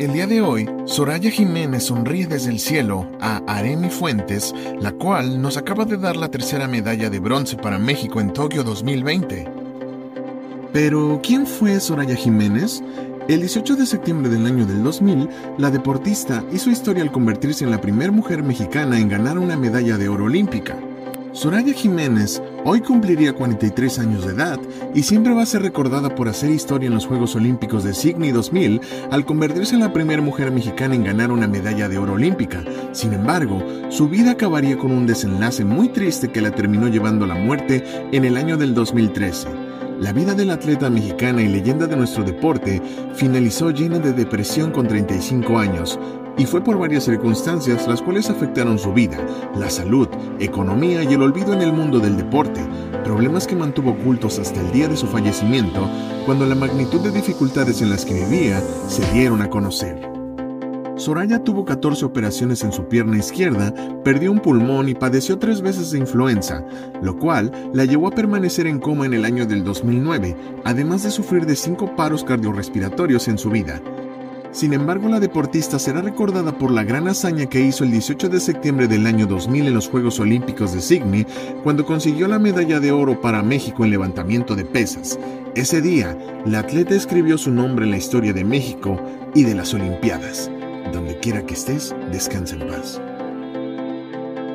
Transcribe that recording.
El día de hoy, Soraya Jiménez sonríe desde el cielo a Aremi Fuentes, la cual nos acaba de dar la tercera medalla de bronce para México en Tokio 2020. Pero, ¿quién fue Soraya Jiménez? El 18 de septiembre del año del 2000, la deportista hizo historia al convertirse en la primera mujer mexicana en ganar una medalla de oro olímpica. Soraya Jiménez hoy cumpliría 43 años de edad y siempre va a ser recordada por hacer historia en los Juegos Olímpicos de Sydney 2000 al convertirse en la primera mujer mexicana en ganar una medalla de oro olímpica. Sin embargo, su vida acabaría con un desenlace muy triste que la terminó llevando a la muerte en el año del 2013. La vida del atleta mexicana y leyenda de nuestro deporte finalizó llena de depresión con 35 años, y fue por varias circunstancias las cuales afectaron su vida, la salud, economía y el olvido en el mundo del deporte, problemas que mantuvo ocultos hasta el día de su fallecimiento, cuando la magnitud de dificultades en las que vivía se dieron a conocer. Soraya tuvo 14 operaciones en su pierna izquierda, perdió un pulmón y padeció tres veces de influenza, lo cual la llevó a permanecer en coma en el año del 2009, además de sufrir de cinco paros cardiorrespiratorios en su vida. Sin embargo, la deportista será recordada por la gran hazaña que hizo el 18 de septiembre del año 2000 en los Juegos Olímpicos de Sydney, cuando consiguió la medalla de oro para México en levantamiento de pesas. Ese día, la atleta escribió su nombre en la historia de México y de las Olimpiadas. Donde quiera que estés, descansa en paz.